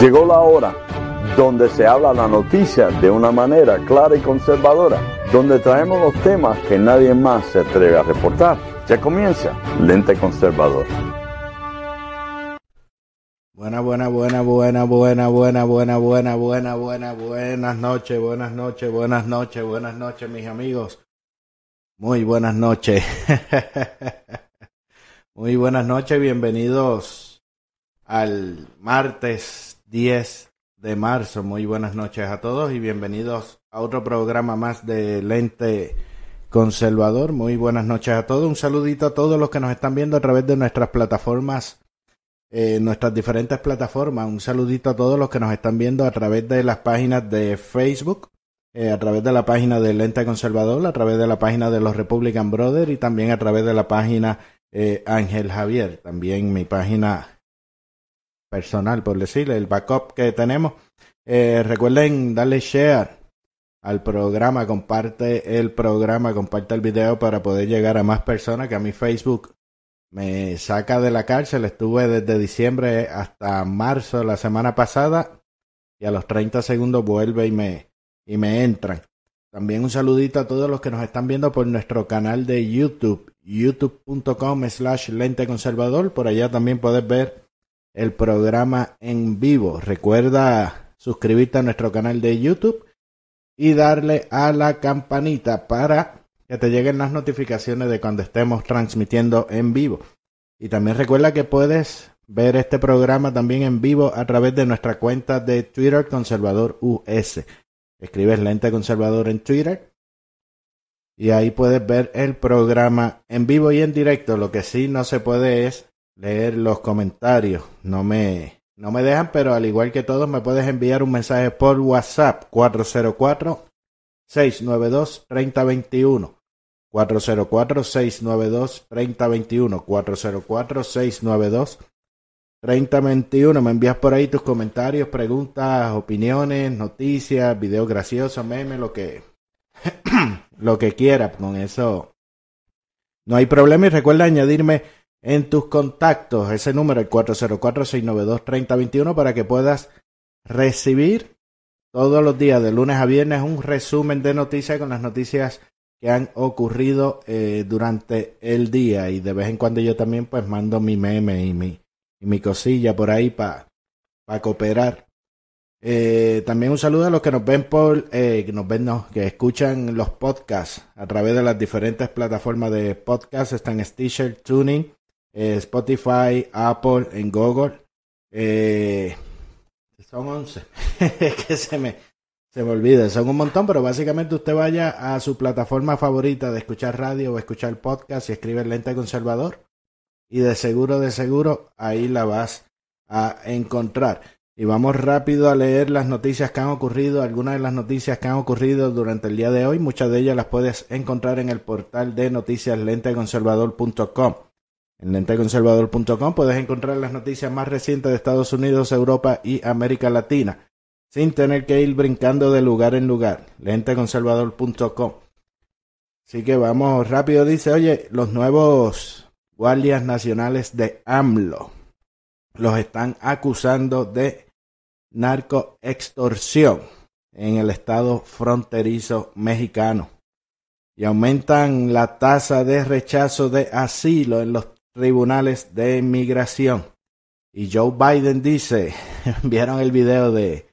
Llegó la hora donde se habla la noticia de una manera clara y conservadora, donde traemos los temas que nadie más se atreve a reportar. Ya comienza Lente Conservador. Buena, buena, buena, buena, buena, buena, buena, buena, buena, buena, buenas noches, buenas noches, buenas noches, buenas noches, mis amigos. Muy buenas noches. Muy buenas noches, bienvenidos al martes 10 de marzo. Muy buenas noches a todos y bienvenidos a otro programa más de Lente Conservador. Muy buenas noches a todos. Un saludito a todos los que nos están viendo a través de nuestras plataformas, eh, nuestras diferentes plataformas. Un saludito a todos los que nos están viendo a través de las páginas de Facebook, eh, a través de la página de Lente Conservador, a través de la página de los Republican Brothers y también a través de la página eh, Ángel Javier. También mi página personal, por decirle, el backup que tenemos. Eh, recuerden darle share al programa, comparte el programa, comparte el video para poder llegar a más personas que a mi Facebook me saca de la cárcel. Estuve desde diciembre hasta marzo la semana pasada y a los 30 segundos vuelve y me, y me entran. También un saludito a todos los que nos están viendo por nuestro canal de YouTube, youtube.com slash lente conservador. Por allá también puedes ver el programa en vivo. Recuerda suscribirte a nuestro canal de YouTube y darle a la campanita para que te lleguen las notificaciones de cuando estemos transmitiendo en vivo. Y también recuerda que puedes ver este programa también en vivo a través de nuestra cuenta de Twitter Conservador US. Escribes Lente Conservador en Twitter y ahí puedes ver el programa en vivo y en directo. Lo que sí no se puede es leer los comentarios. No me, no me dejan, pero al igual que todos, me puedes enviar un mensaje por WhatsApp 404-692-3021. 404-692-3021. 404-692-3021. Me envías por ahí tus comentarios, preguntas, opiniones, noticias, videos graciosos, memes, lo que, lo que quieras. Con eso no hay problema y recuerda añadirme en tus contactos ese número, el 404-692-3021, para que puedas recibir todos los días, de lunes a viernes, un resumen de noticias con las noticias que han ocurrido eh, durante el día. Y de vez en cuando yo también pues mando mi meme y mi, y mi cosilla por ahí para pa cooperar. Eh, también un saludo a los que nos ven por, eh, que nos ven, que escuchan los podcasts a través de las diferentes plataformas de podcast, están Stitcher, Tuning, eh, Spotify, Apple, en Google. Eh, son 11. que se me, se me olvida. Son un montón, pero básicamente usted vaya a su plataforma favorita de escuchar radio o escuchar podcast y escribe Lente Conservador. Y de seguro, de seguro, ahí la vas a encontrar. Y vamos rápido a leer las noticias que han ocurrido, algunas de las noticias que han ocurrido durante el día de hoy. Muchas de ellas las puedes encontrar en el portal de noticias lenteconservador.com. En lenteconservador.com puedes encontrar las noticias más recientes de Estados Unidos, Europa y América Latina, sin tener que ir brincando de lugar en lugar. Lenteconservador.com. Así que vamos rápido, dice, oye, los nuevos guardias nacionales de AMLO los están acusando de narcoextorsión en el estado fronterizo mexicano y aumentan la tasa de rechazo de asilo en los tribunales de inmigración. Y Joe Biden dice, vieron el video de,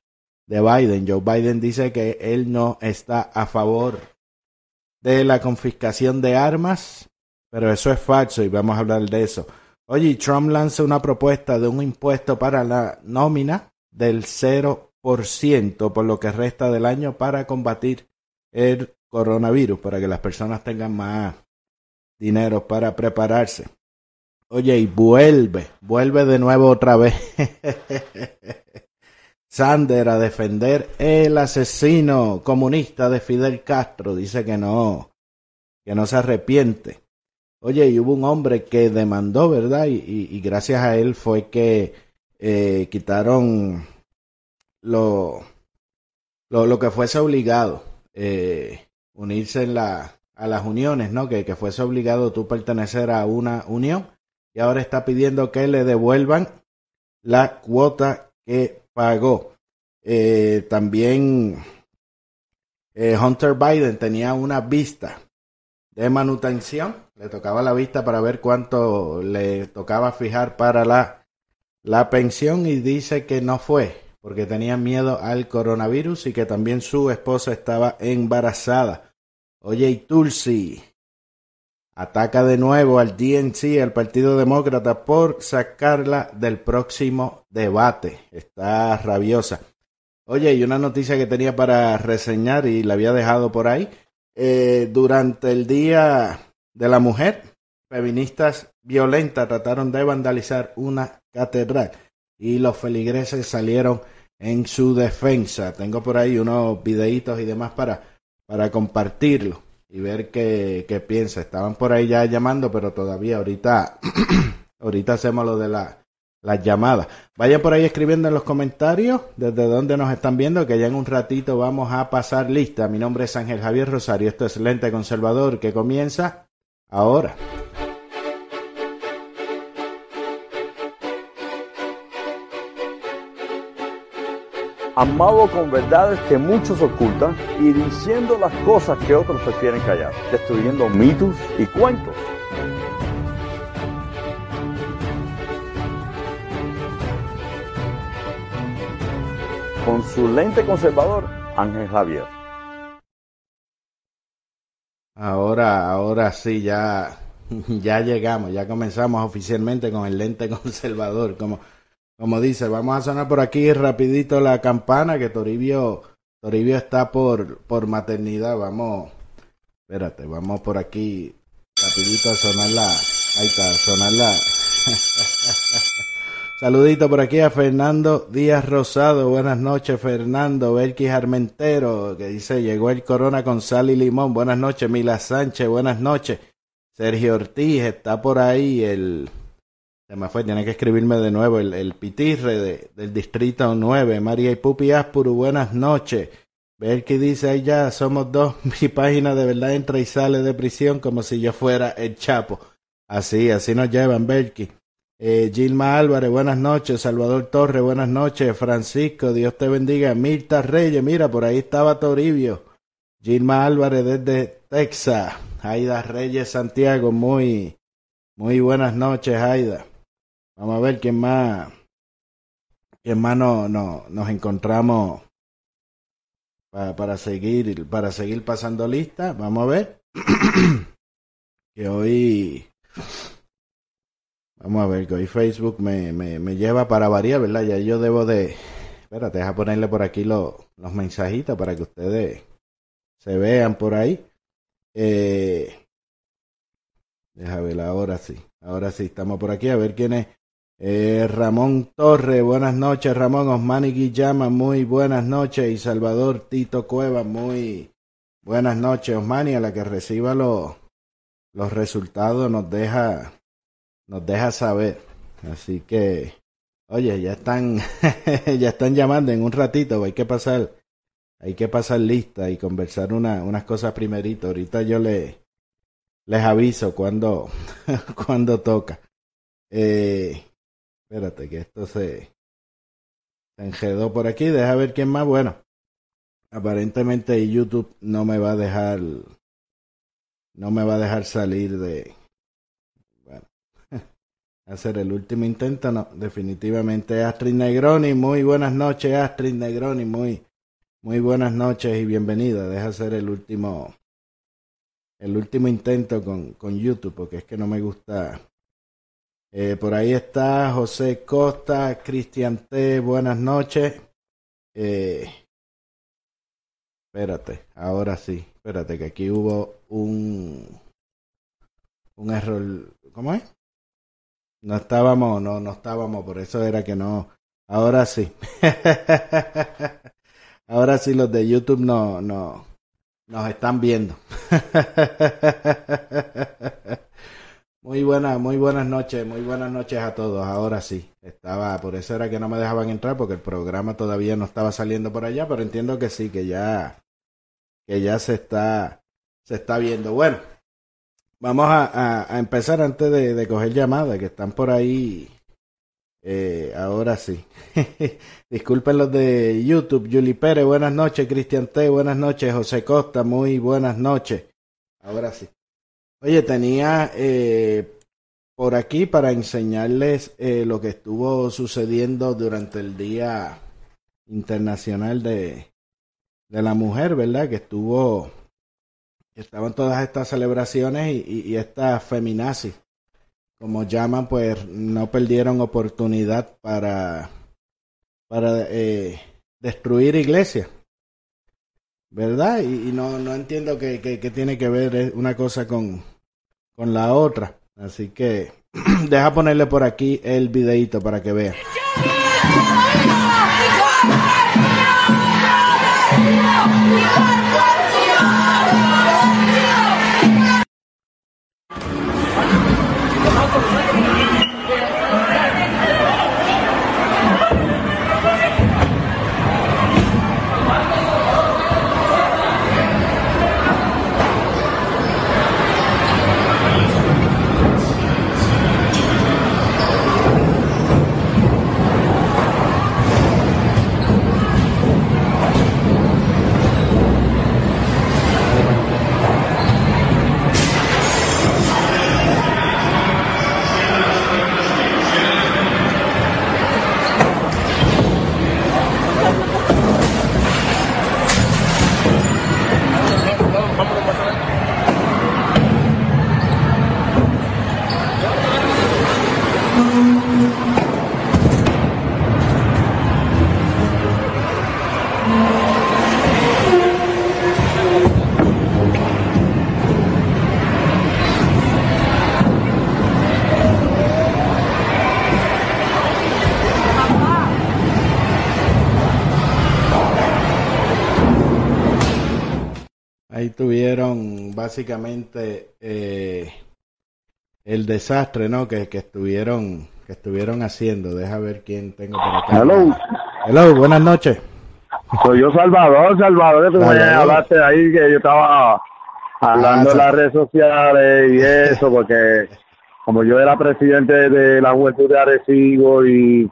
de Biden, Joe Biden dice que él no está a favor de la confiscación de armas, pero eso es falso y vamos a hablar de eso. Oye, Trump lanza una propuesta de un impuesto para la nómina del 0% por lo que resta del año para combatir el coronavirus, para que las personas tengan más dinero para prepararse. Oye, y vuelve, vuelve de nuevo otra vez. Sander a defender el asesino comunista de Fidel Castro. Dice que no, que no se arrepiente. Oye, y hubo un hombre que demandó, ¿verdad? Y, gracias a él fue que eh, quitaron lo, lo, que fuese obligado, eh, unirse a las uniones, ¿no? Que, que fuese obligado tú pertenecer a una unión y ahora está pidiendo que le devuelvan la cuota que pagó. Eh, también eh, Hunter Biden tenía una vista de manutención. Le tocaba la vista para ver cuánto le tocaba fijar para la, la pensión y dice que no fue porque tenía miedo al coronavirus y que también su esposa estaba embarazada. Oye, y Tulsi ataca de nuevo al DNC, al Partido Demócrata, por sacarla del próximo debate. Está rabiosa. Oye, y una noticia que tenía para reseñar y la había dejado por ahí. Eh, durante el Día de la Mujer, feministas violentas trataron de vandalizar una catedral y los feligreses salieron en su defensa. Tengo por ahí unos videitos y demás para, para compartirlo y ver qué, qué piensa. Estaban por ahí ya llamando, pero todavía ahorita, ahorita hacemos lo de la las llamadas. Vayan por ahí escribiendo en los comentarios desde dónde nos están viendo, que ya en un ratito vamos a pasar lista. Mi nombre es Ángel Javier Rosario, esto es Lente Conservador, que comienza ahora. Amado con verdades que muchos ocultan y diciendo las cosas que otros prefieren callar, destruyendo mitos y cuentos con su lente conservador, Ángel Javier. Ahora, ahora sí, ya, ya llegamos, ya comenzamos oficialmente con el lente conservador. Como, como dice, vamos a sonar por aquí rapidito la campana que Toribio, Toribio está por, por maternidad. Vamos, espérate, vamos por aquí rapidito a sonar la, ahí está, sonar la. Saludito por aquí a Fernando Díaz Rosado. Buenas noches, Fernando. Belkis Armentero, que dice, llegó el corona con sal y limón. Buenas noches, Mila Sánchez. Buenas noches. Sergio Ortiz está por ahí. El, se fue, tiene que escribirme de nuevo. El, el pitirre de, del distrito 9. María y Pupi Aspuru, buenas noches. Belkis dice, ahí ya somos dos. Mi página de verdad entra y sale de prisión como si yo fuera el Chapo. Así, así nos llevan, Belkis. Eh, Gilma Álvarez, buenas noches. Salvador Torres, buenas noches. Francisco, Dios te bendiga. Mirta Reyes, mira, por ahí estaba Toribio. Gilma Álvarez desde Texas. Aida Reyes Santiago, muy, muy buenas noches, Aida. Vamos a ver quién más, quién más no, no, nos encontramos para, para seguir, para seguir pasando lista. Vamos a ver. que hoy Vamos a ver, que hoy Facebook me, me, me, lleva para variar, ¿verdad? Ya yo debo de... Espérate, deja ponerle por aquí los mensajitos para que ustedes se vean por ahí. Eh, deja ver, ahora sí. Ahora sí, estamos por aquí. A ver quién es. Eh, Ramón Torre, buenas noches. Ramón Osmani Guillama, muy buenas noches. Y Salvador Tito Cueva, muy buenas noches. Osmani, a la que reciba los, los resultados nos deja nos deja saber. Así que, oye, ya están, ya están llamando en un ratito, hay que pasar, hay que pasar lista y conversar una, unas cosas primerito. Ahorita yo le, les aviso cuando, cuando toca. Eh, espérate que esto se, enredó por aquí, deja ver quién más. Bueno, aparentemente YouTube no me va a dejar, no me va a dejar salir de, hacer el último intento, no, definitivamente Astrid Negroni, muy buenas noches Astrid Negroni, muy, muy buenas noches y bienvenida, deja hacer el último, el último intento con, con YouTube, porque es que no me gusta. Eh, por ahí está José Costa, Cristian T, buenas noches. Eh, espérate, ahora sí, espérate que aquí hubo un, un error, ¿cómo es? No estábamos, no, no estábamos, por eso era que no. Ahora sí. Ahora sí los de YouTube no, no, nos están viendo. Muy buenas, muy buenas noches, muy buenas noches a todos. Ahora sí, estaba, por eso era que no me dejaban entrar porque el programa todavía no estaba saliendo por allá, pero entiendo que sí, que ya, que ya se está, se está viendo. Bueno, Vamos a, a, empezar antes de, de, coger llamadas que están por ahí Eh, ahora sí. Disculpen los de YouTube. Juli Pérez, buenas noches. Cristian T, buenas noches. José Costa, muy buenas noches. Ahora sí. Oye, tenía eh, por aquí para enseñarles eh, lo que estuvo sucediendo durante el Día Internacional de, de la Mujer, ¿verdad? Que estuvo, estaban todas estas celebraciones y, estas feminazis, como llaman, pues no perdieron oportunidad para, para eh, destruir iglesias. ¿Verdad? Y, no, no entiendo qué que, tiene que ver una cosa con, con la otra. Así que deja ponerle por aquí el videito para que vean. Básicamente eh, el desastre, ¿no? Que, que estuvieron que estuvieron haciendo. Deja ver quién tengo por acá. Hello. Hello, buenas noches. Soy yo Salvador, Salvador, que me hablaste ahí que yo estaba hablando en las redes sociales y eso, porque como yo era presidente de la Juventud de Arecibo y,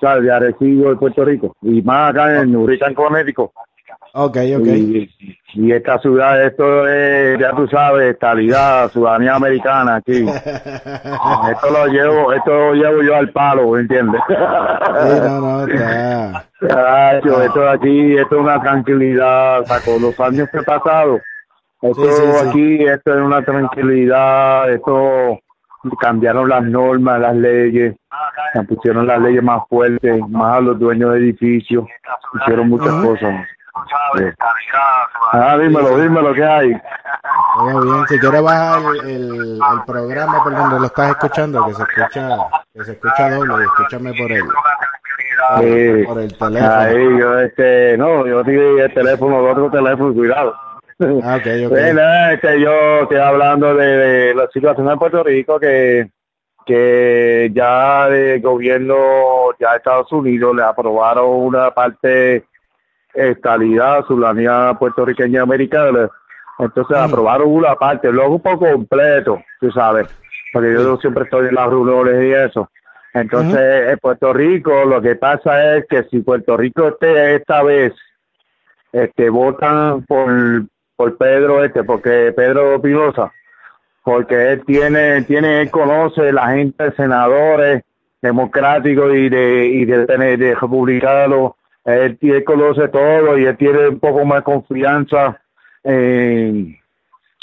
¿sabes? De Arecibo de Puerto Rico, y más acá en Urican, Connecticut. Ok, ok. Y, esta ciudad, esto es, ya tú sabes, estabilidad, ciudadanía americana aquí. esto lo llevo, esto lo llevo yo al palo, ¿entiendes? no, no, está. esto de aquí, esto es una tranquilidad, con los años que he pasado. Esto aquí, esto es una tranquilidad, esto cambiaron las normas, las leyes, pusieron las leyes más fuertes, más a los dueños de edificios, hicieron muchas cosas. Ah, dímelo, dímelo, ¿qué hay? Muy bien, si quieres bajar el, el, programa por donde lo estás escuchando, que se escucha, que se escucha doble, escúchame por él. Sí. Por el teléfono. Ahí, yo, este, no, yo tengo el teléfono, otro teléfono, cuidado. Ah, okay, okay. Bueno, este, yo estoy hablando de, de, la situación en Puerto Rico que que ya el gobierno, ya Estados Unidos le aprobaron una parte estabilidad, soberanía puertorriqueña americana. Entonces aprobaron una parte, luego un poco completo, tú sabes, porque yo siempre estoy en las reuniones y eso. Entonces, en Puerto Rico lo que pasa es que si Puerto Rico esté esta vez, este, votan por, por Pedro este, porque Pedro Pinoza, porque él tiene, tiene, él conoce la gente, senadores democráticos y de, y de, de republicanos, él, él, conoce todo y él tiene un poco más confianza en,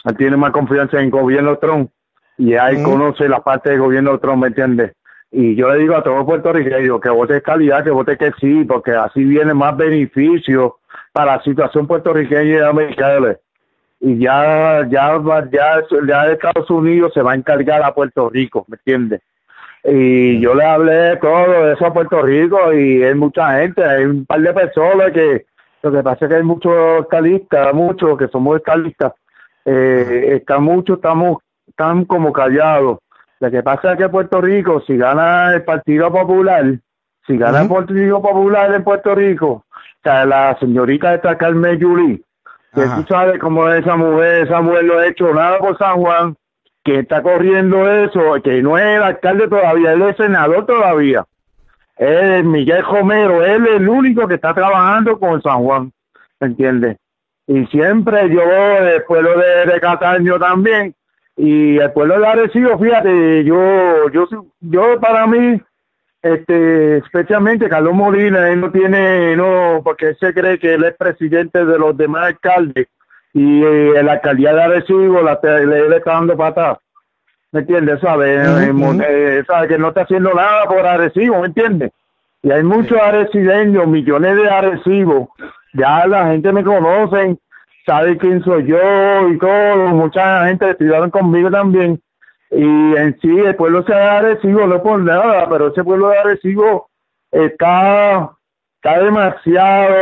él tiene más confianza en el gobierno Trump y él conoce la parte del gobierno Trump, ¿me entiendes? Y yo le digo a todos puertorriqueños que vote calidad, que vote que sí, porque así viene más beneficio para la situación puertorriqueña y americana. Y ya, ya, ya, ya Estados Unidos se va a encargar a Puerto Rico, ¿me entiendes? Y yo le hablé todo eso a Puerto Rico y hay mucha gente, hay un par de personas que lo que pasa es que hay muchos escalistas, muchos que somos escalistas, eh, están muchos, estamos están como callados. Lo que pasa es que Puerto Rico, si gana el Partido Popular, si gana el Partido Popular en Puerto Rico, o sea, la señorita esta Carmen Yuli, que tú sabes cómo es esa mujer, esa mujer no ha hecho nada por San Juan, que está corriendo eso, que no es el alcalde todavía, él es senador todavía. es Miguel Romero, él es el único que está trabajando con San Juan, ¿me entiendes? Y siempre yo, el pueblo de, de Cataño también, y el pueblo de Arecibo, fíjate, yo, yo, yo para mí, este, especialmente Carlos Molina, él no tiene, no, porque él se cree que él es presidente de los demás alcaldes, y eh, la alcaldía de Arecibo la, le, le está dando patada. ¿Me entiendes? Eh, ¿Sabe? Que no está haciendo nada por Arecibo, ¿me entiendes? Y hay muchos arecibeños, millones de Arecibo. Ya la gente me conoce, sabe quién soy yo y todo. Mucha gente estudiaron conmigo también. Y en sí, el pueblo se de Arecibo, no por nada, pero ese pueblo de Arecibo está, está demasiado,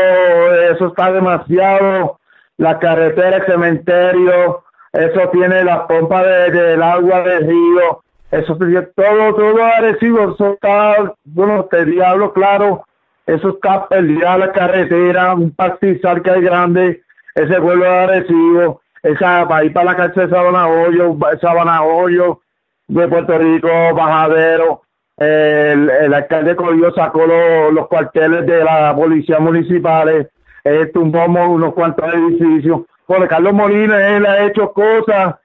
eso está demasiado la carretera, el cementerio, eso tiene la pompa del de, agua del río, eso todo, todo Arecibo, eso está, bueno, te diablo claro, eso está perdida la carretera, un pastizal que hay grande, ese pueblo de esa, para ir para la cárcel de Sabana Hoyo, Sabana Hoyo, de Puerto Rico, Bajadero, el, el alcalde Corillo sacó los, los cuarteles de la policía municipales, eh, tumbamos unos cuantos edificios. Porque Carlos Molina, él ha hecho cosas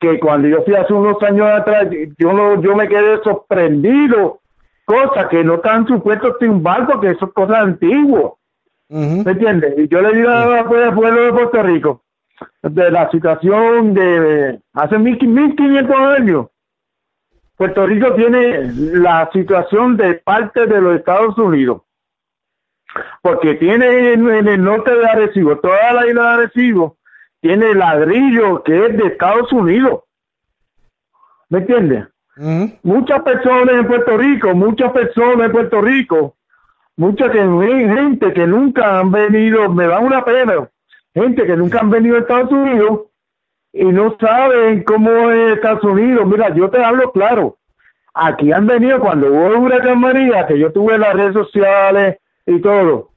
que cuando yo fui hace unos años atrás, yo no, yo me quedé sorprendido. Cosas que no están supuestos tumbar porque son cosas antiguas. ¿Me entiendes? Y yo le digo al pueblo de Puerto Rico, de la situación de hace 1500 años, Puerto Rico tiene la situación de parte de los Estados Unidos porque tiene en, el norte de Arecibo, toda la isla de Arecibo, tiene ladrillo que es de Estados Unidos. ¿Me entiendes? Muchas personas en Puerto Rico, muchas personas en Puerto Rico, mucha gente que nunca han venido, me da una pena, gente que nunca han venido a Estados Unidos y no saben cómo es Estados Unidos. Mira, yo te hablo claro. Aquí han venido cuando hubo huracán María, que yo tuve las redes sociales, y todo.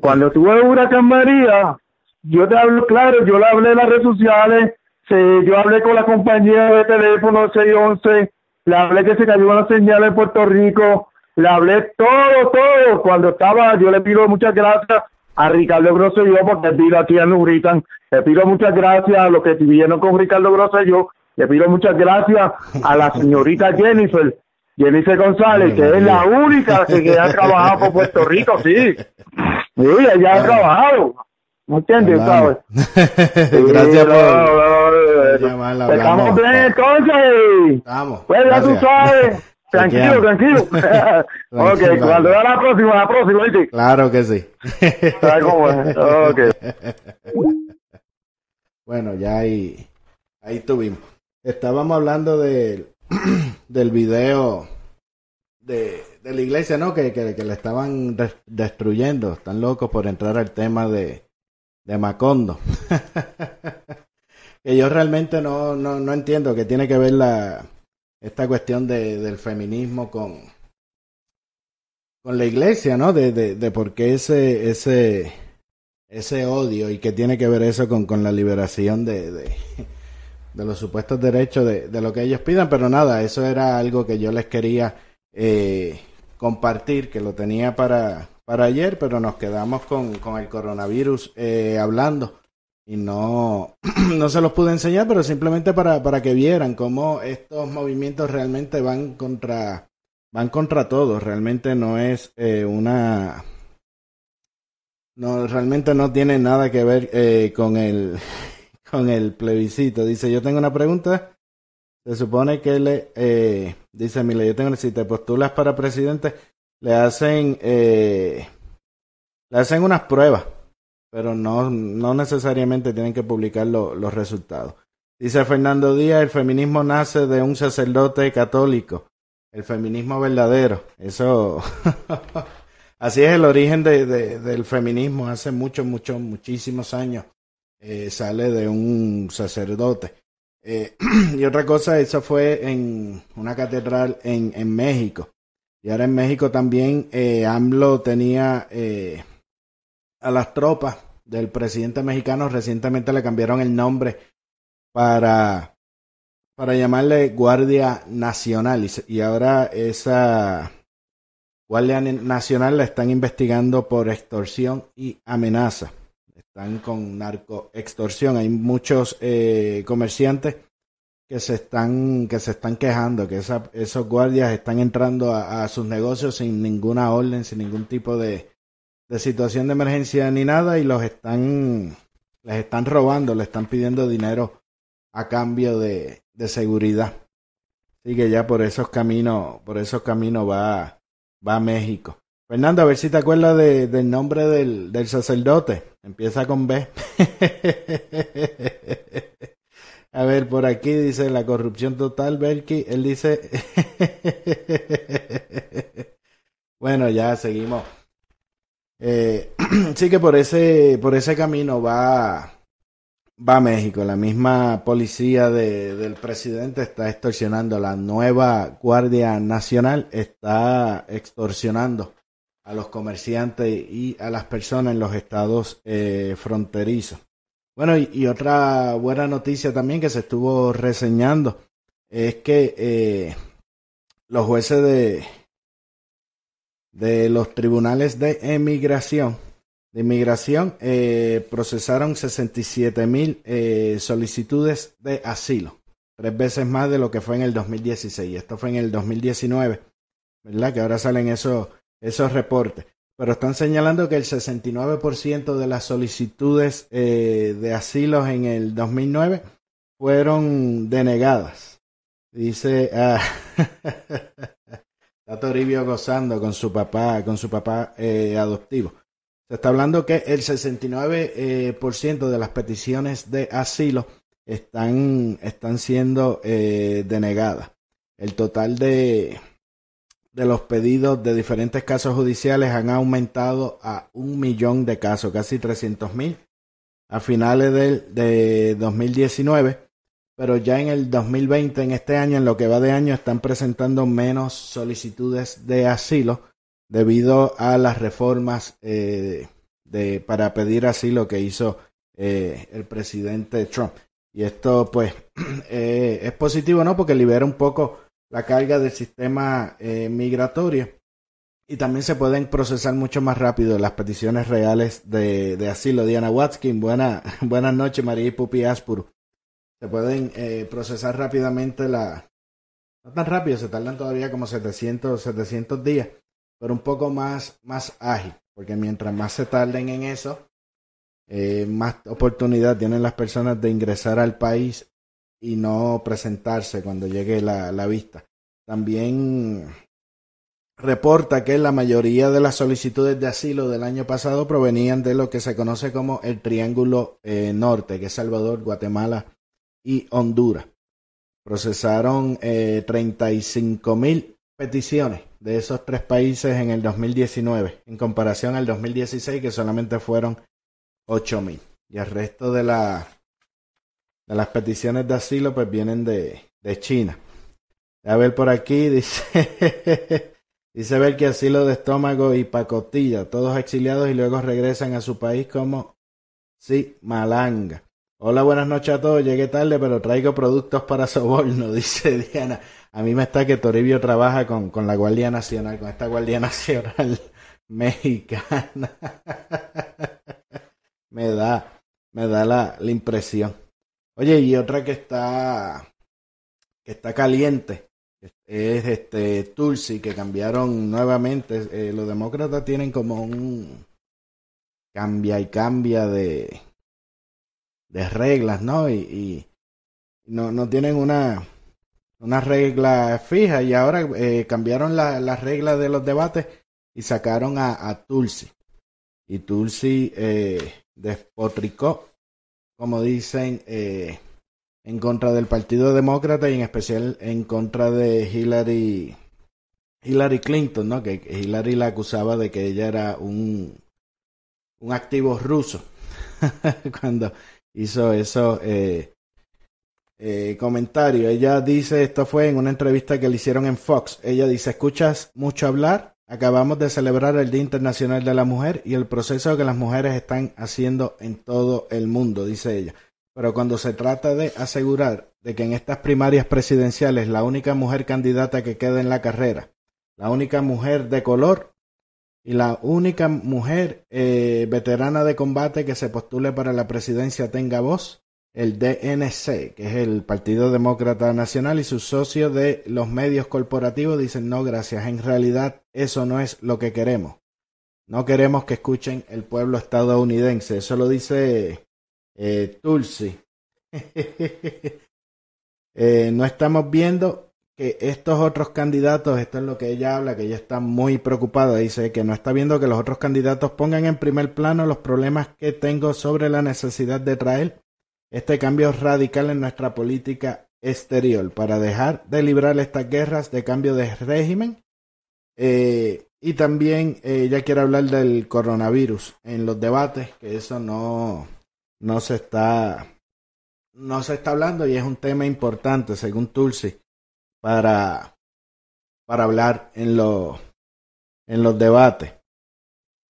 Cuando tuve Huracán María, yo te hablo claro, yo le hablé en las redes sociales, se, yo hablé con la compañía de teléfono 611, le hablé que se cayó una señal en Puerto Rico, le hablé todo, todo. Cuando estaba, yo le pido muchas gracias a Ricardo Grosso y yo, porque pido aquí a Nuritan, le pido muchas gracias a los que estuvieron con Ricardo Grosso y yo, le pido muchas gracias a la señorita Jennifer, Jennifer González, que es la única que, ha trabajado por Puerto Rico, sí. Sí, ella ha trabajado. ¿Me entiendes? ¿Sabes? Gracias por Estamos bien entonces. Estamos. Pues ya tú sabes. Tranquilo, tranquilo. ok, cuando da la próxima, la próxima, ¿viste? Claro que sí. ¿Sabes cómo es? Ok. Bueno, ya ahí, ahí tuvimos. Estábamos hablando de del video de, de, la iglesia, ¿no? Que, que, le estaban destruyendo. Están locos por entrar al tema de, de Macondo. que yo realmente no, no, no entiendo que tiene que ver la, esta cuestión de, del feminismo con, con la iglesia, ¿no? De, de, de por qué ese, ese, ese odio y que tiene que ver eso con, con la liberación de, de, de los supuestos derechos de, de, lo que ellos pidan, pero nada, eso era algo que yo les quería eh, compartir, que lo tenía para, para ayer, pero nos quedamos con, con el coronavirus eh, hablando. Y no, no se los pude enseñar, pero simplemente para, para que vieran cómo estos movimientos realmente van contra, van contra todos, realmente no es eh, una... No, realmente no tiene nada que ver eh, con el con el plebiscito. Dice, yo tengo una pregunta. Se supone que le, eh, dice Mila, yo tengo, si te postulas para presidente, le hacen, eh, le hacen unas pruebas, pero no, no necesariamente tienen que publicar los resultados. Dice Fernando Díaz, el feminismo nace de un sacerdote católico, el feminismo verdadero. Eso, así es el origen de, del feminismo hace muchos, muchos, muchísimos años. Eh, sale de un sacerdote. Eh, y otra cosa, eso fue en una catedral en, en México. Y ahora en México también eh, AMLO tenía eh, a las tropas del presidente mexicano, recientemente le cambiaron el nombre para, para llamarle Guardia Nacional. Y, y ahora esa, Guardia Nacional la están investigando por extorsión y amenaza. Están con narcoextorsión. Hay muchos eh, comerciantes que se están que se están quejando que esos guardias están entrando a, sus negocios sin ninguna orden, sin ningún tipo de, de situación de emergencia ni nada y los están les están robando, le están pidiendo dinero a cambio de, de seguridad. Así que ya por esos caminos, por esos caminos va, va México. Fernando, a ver si te acuerdas de, del nombre del, del sacerdote. Empieza con B. a ver, por aquí dice la corrupción total, Belki. Él dice. bueno, ya seguimos. Eh, sí que por ese, por ese camino va, va México. La misma policía de, del presidente está extorsionando. La nueva Guardia Nacional está extorsionando a los comerciantes y a las personas en los estados eh, fronterizos. Bueno, y, otra buena noticia también que se estuvo reseñando es que eh, los jueces de, de los tribunales de emigración de inmigración eh, procesaron 67 mil solicitudes de asilo, tres veces más de lo que fue en el 2016. Esto fue en el 2019, ¿verdad? Que ahora salen esos, esos reportes. Pero están señalando que el 69% de las solicitudes eh, de asilo en el 2009 fueron denegadas. Dice, ah, está Toribio gozando con su papá, con su papá adoptivo. Se está hablando que el 69% eh, de las peticiones de asilo están, están siendo eh, denegadas. El total de, de los pedidos de diferentes casos judiciales han aumentado a un millón de casos, casi 300 mil a finales del, de 2019, pero ya en el 2020, en este año, en lo que va de año, están presentando menos solicitudes de asilo debido a las reformas eh, de, para pedir asilo que hizo eh, el presidente Trump. Y esto pues eh, es positivo, ¿no? Porque libera un poco la carga del sistema migratorio y también se pueden procesar mucho más rápido las peticiones reales de, de asilo. Diana Watkin, buena, buenas noches, María y Pupi Aspuru. Se pueden procesar rápidamente la... No tan rápido, se tardan todavía como 700, 700 días pero un poco más, más ágil, porque mientras más se tarden en eso, eh, más oportunidad tienen las personas de ingresar al país y no presentarse cuando llegue la, la vista. También reporta que la mayoría de las solicitudes de asilo del año pasado provenían de lo que se conoce como el Triángulo eh, Norte, que es Salvador, Guatemala y Honduras. Procesaron eh, 35 mil peticiones de esos tres países en el 2019, en comparación al 2016 que solamente fueron 8.000. Y el resto de, la, de las peticiones de asilo pues vienen de, de China. A ver por aquí, dice, dice ver que asilo de estómago y pacotilla, todos exiliados y luego regresan a su país como sí, malanga. Hola, buenas noches a todos. Llegué tarde, pero traigo productos para soborno, dice Diana. A mí me está que Toribio trabaja con, con la Guardia Nacional, con esta Guardia Nacional mexicana. me da, me da la, la, impresión. Oye, y otra que está, que está caliente es este Tulsi, que cambiaron nuevamente. Eh, los demócratas tienen como un cambia y cambia de, de reglas, ¿no? Y, y no, no tienen una una regla fija y ahora eh, cambiaron las la reglas de los debates y sacaron a, a Tulsi. Y Tulsi eh, despotricó, como dicen, eh, en contra del Partido Demócrata y en especial en contra de Hillary, Hillary Clinton, ¿no? Que Hillary la acusaba de que ella era un, un activo ruso cuando hizo eso. Eh, eh, comentario. Ella dice, esto fue en una entrevista que le hicieron en Fox. Ella dice, escuchas mucho hablar. Acabamos de celebrar el Día Internacional de la Mujer y el proceso que las mujeres están haciendo en todo el mundo, dice ella. Pero cuando se trata de asegurar de que en estas primarias presidenciales la única mujer candidata que queda en la carrera la única mujer de color y la única mujer eh, veterana de combate que se postule para la presidencia tenga voz, el DNC, que es el Partido Demócrata Nacional, y sus socios de los medios corporativos dicen no, gracias, en realidad eso no es lo que queremos. No queremos que escuchen el pueblo estadounidense. Eso lo dice eh, Tulsi. Eh, no estamos viendo que estos otros candidatos, esto es lo que ella habla, que ella está muy preocupada, dice que no está viendo que los otros candidatos pongan en primer plano los problemas que tengo sobre la necesidad de traer este cambio radical en nuestra política exterior para dejar de librar estas guerras de cambio de régimen. Eh, y también ella quiere hablar del coronavirus en los debates, que eso no, no se está no se está hablando y es un tema importante, según Tulsi, para, para hablar en, los en los debates.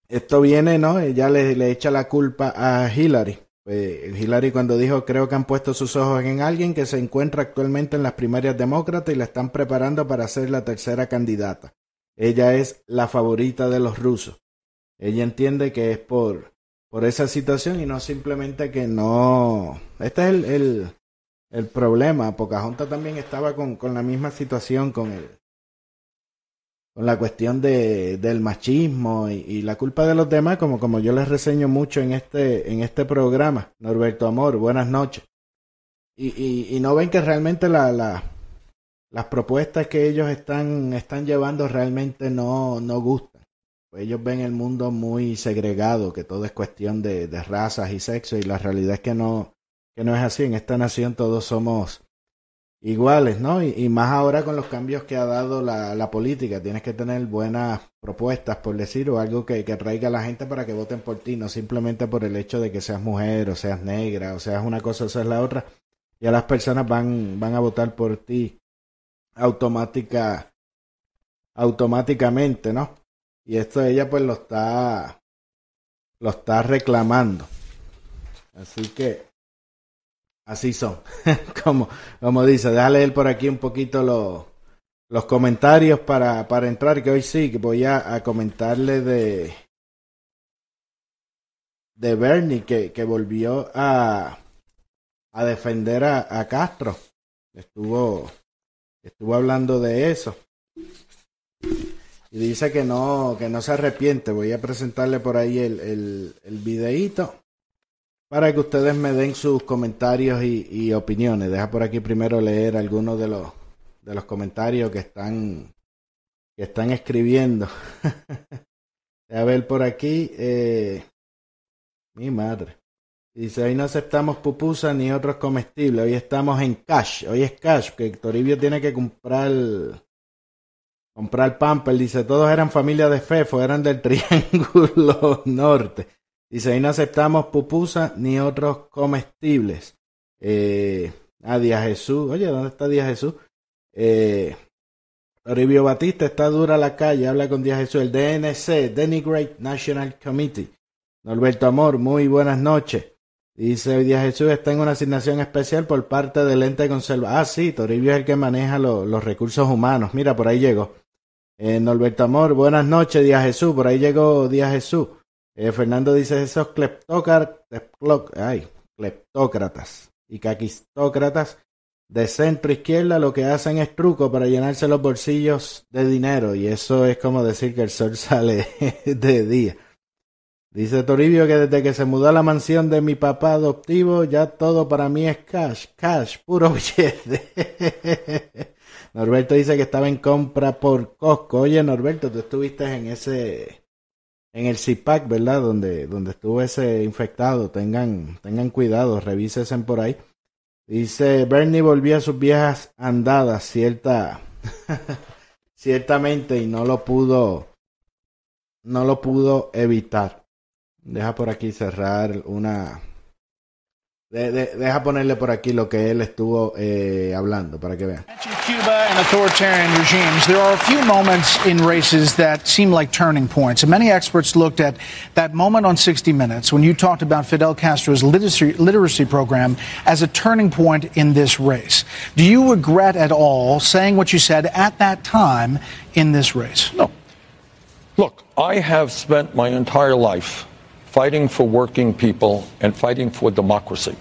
Esto viene, ¿no? Ella le, le echa la culpa a Hillary. Pues, Hillary cuando dijo, creo que han puesto sus ojos en alguien que se encuentra actualmente en las primarias demócratas y la están preparando para ser la tercera candidata. Ella es la favorita de los rusos. Ella entiende que es por, por esa situación y no simplemente que no... Este es el, el, el problema. Pocahontas también estaba con, con la misma situación, con el, con la cuestión de, del machismo y, la culpa de los demás, como, como yo les reseño mucho en este, en este programa. Norberto Amor, buenas noches. Y, y, no ven que realmente la, la, las propuestas que ellos están, están llevando realmente no, no gustan ellos ven el mundo muy segregado, que todo es cuestión de, de, razas y sexo, y la realidad es que no, que no es así. En esta nación todos somos iguales, ¿no? Y, más ahora con los cambios que ha dado la, la, política. Tienes que tener buenas propuestas, por decir, o algo que, que atraiga a la gente para que voten por ti, no simplemente por el hecho de que seas mujer, o seas negra, o seas una cosa o seas la otra. Ya las personas van, van a votar por ti automática, automáticamente, ¿no? Y esto ella pues lo está lo está reclamando. Así que así son. como, como dice, déjale leer por aquí un poquito los, los comentarios para, para entrar, que hoy sí, que voy a, comentarle de de Bernie que, que volvió a, a defender a, a Castro. Estuvo, estuvo hablando de eso. Y dice que no, que no se arrepiente. Voy a presentarle por ahí el, el, el videíto para que ustedes me den sus comentarios y, opiniones. Deja por aquí primero leer algunos de los, de los comentarios que están, que están escribiendo. a ver por aquí. Eh, mi madre. Dice, hoy no aceptamos pupusas ni otros comestibles. Hoy estamos en cash. Hoy es cash, que Toribio tiene que comprar comprar pamper. Dice, todos eran familia de Fefo, eran del Triángulo Norte. Dice, ahí no aceptamos pupusas ni otros comestibles. Eh, ah, Díaz Jesús. Oye, ¿dónde está Díaz Jesús? Eh, Oribio Batista está dura la calle, habla con Díaz Jesús. El DNC, Denigrate National Committee. Norberto Amor, muy buenas noches. Dice Díaz Jesús está en una asignación especial por parte del ente conserva. Ah, sí, Toribio es el que maneja los recursos humanos. Mira, por ahí llegó. Eh, Norberto Amor, buenas noches, Díaz Jesús. Por ahí llegó Díaz Jesús. Eh, Fernando dice esos cleptócratas, y caquistócratas de centro izquierda lo que hacen es truco para llenarse los bolsillos de dinero y eso es como decir que el sol sale de día. Dice Toribio que desde que se mudó a la mansión de mi papá adoptivo ya todo para mí es cash, cash, puro billete. Norberto dice que estaba en compra por Costco. Oye, Norberto, tú estuviste en ese, en el CIPAC, ¿verdad? Donde, donde estuvo ese infectado. Tengan, tengan cuidado, revísesen por ahí. Dice, Bernie volvió a sus viejas andadas, cierta, ciertamente, y no lo pudo, no lo pudo evitar. Deja por aquí cerrar una, deja ponerle por aquí lo que él estuvo eh, hablando para que vean. Cuba and authoritarian regimes, there are a few moments in races that seem like turning points. And many experts looked at that moment on 60 Minutes when you talked about Fidel Castro's literacy, literacy program as a turning point in this race. Do you regret at all saying what you said at that time in this race? No. Look, I have spent my entire life fighting for working people and fighting for democracy.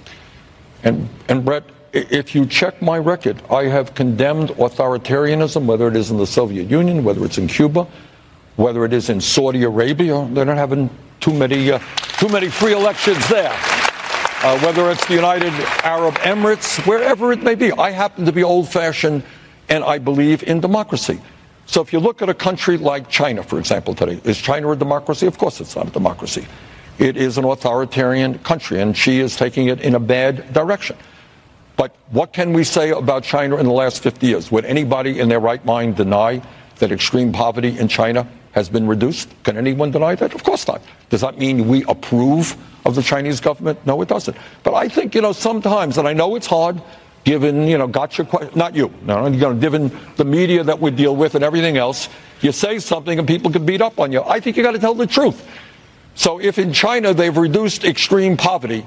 And, and Brett, if you check my record, I have condemned authoritarianism, whether it is in the Soviet Union, whether it's in Cuba, whether it is in Saudi Arabia. They're not having too many, uh, too many free elections there. Uh, whether it's the United Arab Emirates, wherever it may be. I happen to be old fashioned and I believe in democracy. So if you look at a country like China, for example, today, is China a democracy? Of course it's not a democracy. It is an authoritarian country, and she is taking it in a bad direction. But what can we say about China in the last 50 years? Would anybody in their right mind deny that extreme poverty in China has been reduced? Can anyone deny that? Of course not. Does that mean we approve of the Chinese government? No, it doesn't. But I think, you know, sometimes, and I know it's hard, given, you know, gotcha, not you, no, you know, given the media that we deal with and everything else, you say something and people can beat up on you. I think you got to tell the truth. So if in China they've reduced extreme poverty,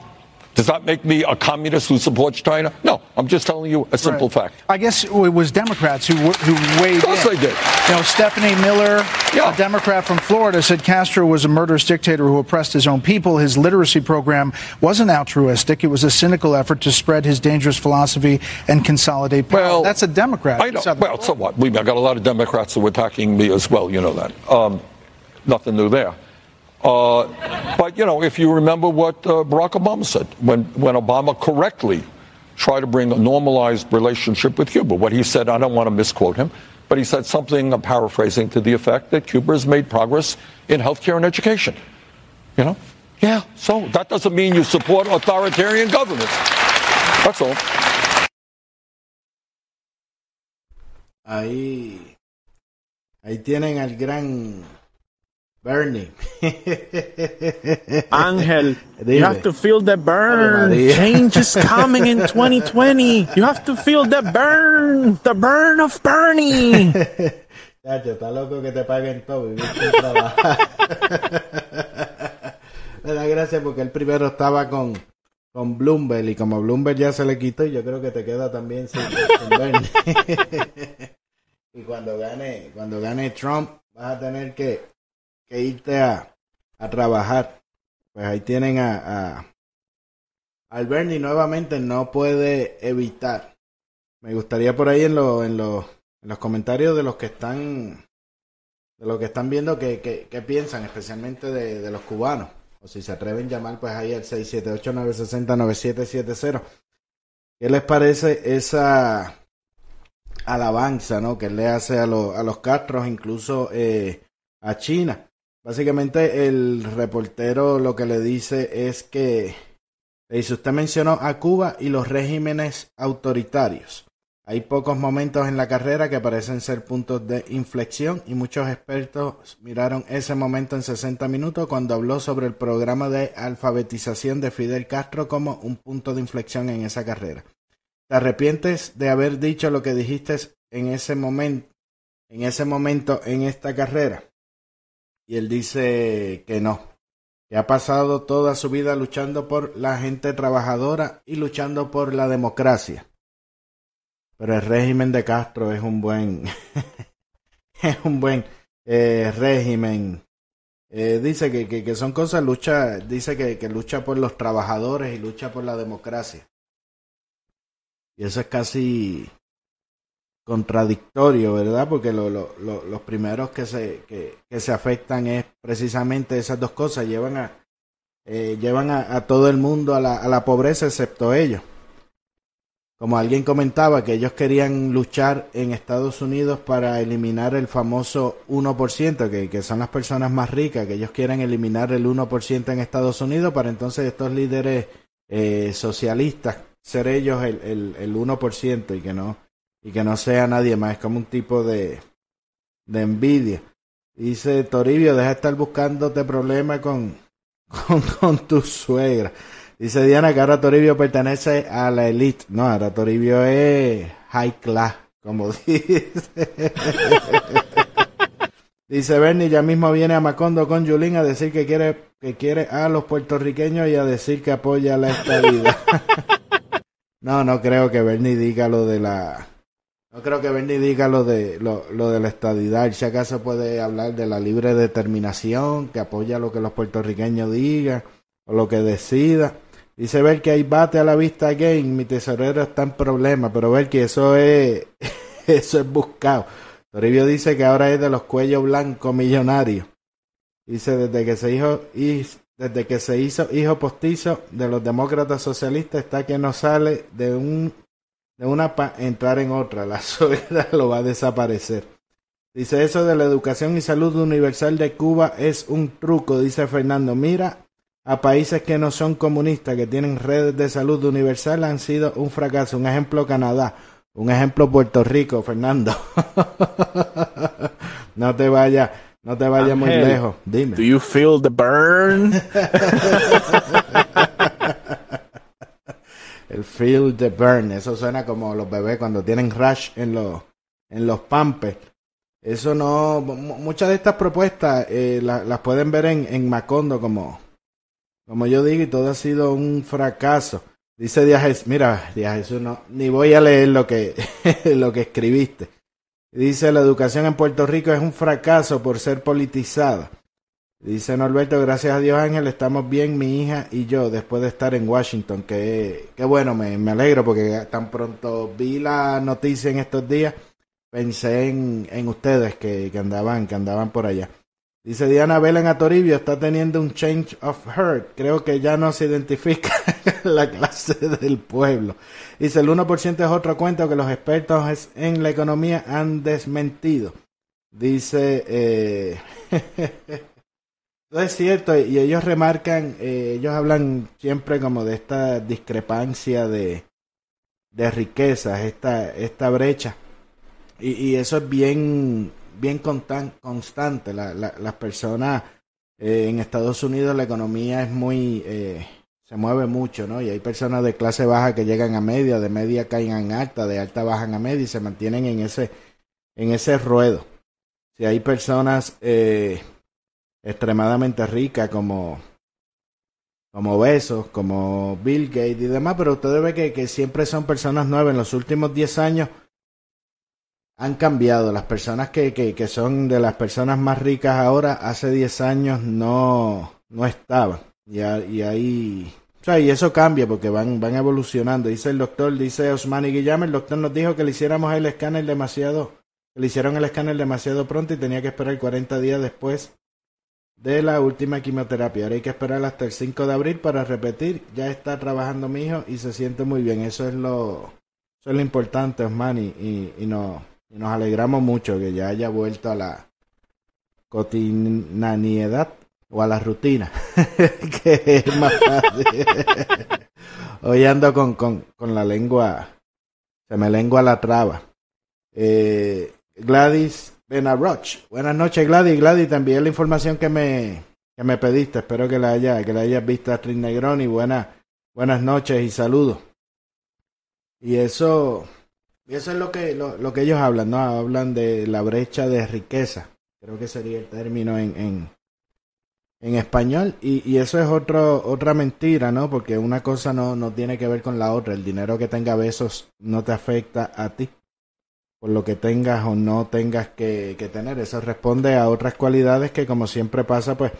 does that make me a communist who supports China? No, I'm just telling you a simple right. fact. I guess it was Democrats who who weighed in. Of course in. they did. You know, Stephanie Miller, yeah. a Democrat from Florida, said Castro was a murderous dictator who oppressed his own people. His literacy program wasn't altruistic; it was a cynical effort to spread his dangerous philosophy and consolidate power. Well, that's a Democrat. I know. Well, so what? We've got a lot of Democrats who are attacking me as well. You know that. Um, nothing new there. Uh, but, you know, if you remember what uh, Barack Obama said when, when Obama correctly tried to bring a normalized relationship with Cuba, what he said, I don't want to misquote him, but he said something, I'm paraphrasing, to the effect that Cuba has made progress in healthcare and education. You know? Yeah, so that doesn't mean you support authoritarian governments. That's all. Ahí, ahí tienen al gran Bernie. Angel, you have to feel the burn. Change is coming in 2020. You have to feel the burn. The burn of Bernie. Chacho, está loco que te paguen todo Me da gracia porque el primero estaba con, con Bloomberg y como Bloomberg ya se le quitó, yo creo que te queda también sin, sin Bernie. y cuando gane, cuando gane Trump, vas a tener que que irte a, a trabajar. Pues ahí tienen a, a Alberni nuevamente no puede evitar. Me gustaría por ahí en, lo, en, lo, en los comentarios de los que están de los que están viendo que, que, piensan, especialmente de, de, los cubanos. O si se atreven a llamar, pues ahí al 678-960-9770. ¿Qué les parece esa alabanza ¿no? que le hace a, a los Castros, incluso eh, a China? Básicamente el reportero lo que le dice es que, le dice, usted mencionó a Cuba y los regímenes autoritarios. Hay pocos momentos en la carrera que parecen ser puntos de inflexión y muchos expertos miraron ese momento en 60 minutos cuando habló sobre el programa de alfabetización de Fidel Castro como un punto de inflexión en esa carrera. ¿Te arrepientes de haber dicho lo que dijiste en ese momento, en ese momento en esta carrera? Y él dice que no, que ha pasado toda su vida luchando por la gente trabajadora y luchando por la democracia. Pero el régimen de Castro es un buen, es un buen eh, régimen. Eh, dice que, que, que, son cosas, lucha, dice que, que lucha por los trabajadores y lucha por la democracia. Y eso es casi contradictorio, ¿verdad? Porque lo, lo, los primeros que se, que, se afectan es precisamente esas dos cosas, llevan a, eh, llevan a, todo el mundo a la, a la pobreza excepto ellos. Como alguien comentaba que ellos querían luchar en Estados Unidos para eliminar el famoso 1%, que, que son las personas más ricas, que ellos quieren eliminar el 1% en Estados Unidos para entonces estos líderes eh, socialistas ser ellos el, el, el 1% y que no y que no sea nadie más. Es como un tipo de, de envidia. Dice Toribio, deja de estar buscándote problemas con, con, con, tu suegra. Dice Diana que ahora Toribio pertenece a la elite. No, ahora Toribio es high class, como dice. dice Bernie, ya mismo viene a Macondo con Julín a decir que quiere, que quiere a los puertorriqueños y a decir que apoya la estabilidad. no, no creo que Bernie diga lo de la no creo que Bernie diga lo de lo, de la estadidad. Si acaso puede hablar de la libre determinación, que apoya lo que los puertorriqueños digan o lo que decida. Dice ver que hay bate a la vista gay, mi tesorero está en problema, pero ver que eso es eso es buscado. Toribio dice que ahora es de los cuellos blancos millonarios. Dice desde que se hizo desde que se hizo hijo postizo de los demócratas socialistas está que no sale de un de una para entrar en otra. La suegra lo va a desaparecer. Dice eso de la educación y salud universal de Cuba es un truco, dice Fernando. Mira, a países que no son comunistas, que tienen redes de salud universal, han sido un fracaso. Un ejemplo Canadá, un ejemplo Puerto Rico, Fernando. no te vayas, no te vayas muy lejos. Dime. Do you feel the burn? el feel the burn. Eso suena como los bebés cuando tienen rash en los, en los pampes. Eso no, muchas de estas propuestas eh, las pueden ver en, en Macondo como, como yo digo y todo ha sido un fracaso. Dice Díaz, mira, Díaz Jesús, no, ni voy a leer lo que, lo que escribiste. Dice, la educación en Puerto Rico es un fracaso por ser politizada. Dice Norberto, gracias a Dios Ángel, estamos bien mi hija y yo después de estar en Washington. Que, que bueno, me, me, alegro porque tan pronto vi la noticia en estos días, pensé en, en ustedes que, que, andaban, que andaban por allá. Dice Diana Belén a Toribio, está teniendo un change of heart. Creo que ya no se identifica la clase del pueblo. Dice el 1% es otro cuento que los expertos en la economía han desmentido. Dice... Eh, es cierto, y ellos remarcan, eh, ellos hablan siempre como de esta discrepancia de, de riquezas, esta, esta brecha. Y, y eso es bien, bien constante. La, la, las personas eh, en Estados Unidos, la economía es muy, eh, se mueve mucho, ¿no? Y hay personas de clase baja que llegan a media, de media caen en alta, de alta bajan a media y se mantienen en ese, en ese ruedo. Si hay personas eh, extremadamente rica como como Besos, como Bill Gates y demás, pero ustedes ven que, que siempre son personas nuevas. En los últimos 10 años han cambiado. Las personas que, que, que, son de las personas más ricas ahora, hace 10 años no, no estaban. Y, y ahí... O sea, y eso cambia porque van, van evolucionando. Dice el doctor, dice Osmani Guillame, el doctor nos dijo que le hiciéramos el escáner demasiado, que le hicieron el escáner demasiado pronto y tenía que esperar 40 días después de la última quimioterapia. Ahora hay que esperar hasta el 5 de abril para repetir. Ya está trabajando mi hijo y se siente muy bien. Eso es lo, eso es lo importante, Osman, y, y, nos, alegramos mucho que ya haya vuelto a la cotidianidad o a la rutina, que es más fácil. Hoy ando con, con, con la lengua, se me lengua la traba. Eh, Gladys Buenas noches, Gladys. Gladys, envié la información que me, que me pediste. Espero que la haya, que la hayas visto a Negroni. Buenas, buenas noches y saludos. Y eso, y eso es lo que, lo, lo, que ellos hablan, ¿no? Hablan de la brecha de riqueza. Creo que sería el término en, en, en español. Y, y eso es otro, otra mentira, ¿no? Porque una cosa no, no tiene que ver con la otra. El dinero que tenga besos no te afecta a ti por lo que tengas o no tengas que, que, tener. Eso responde a otras cualidades que, como siempre pasa, pues,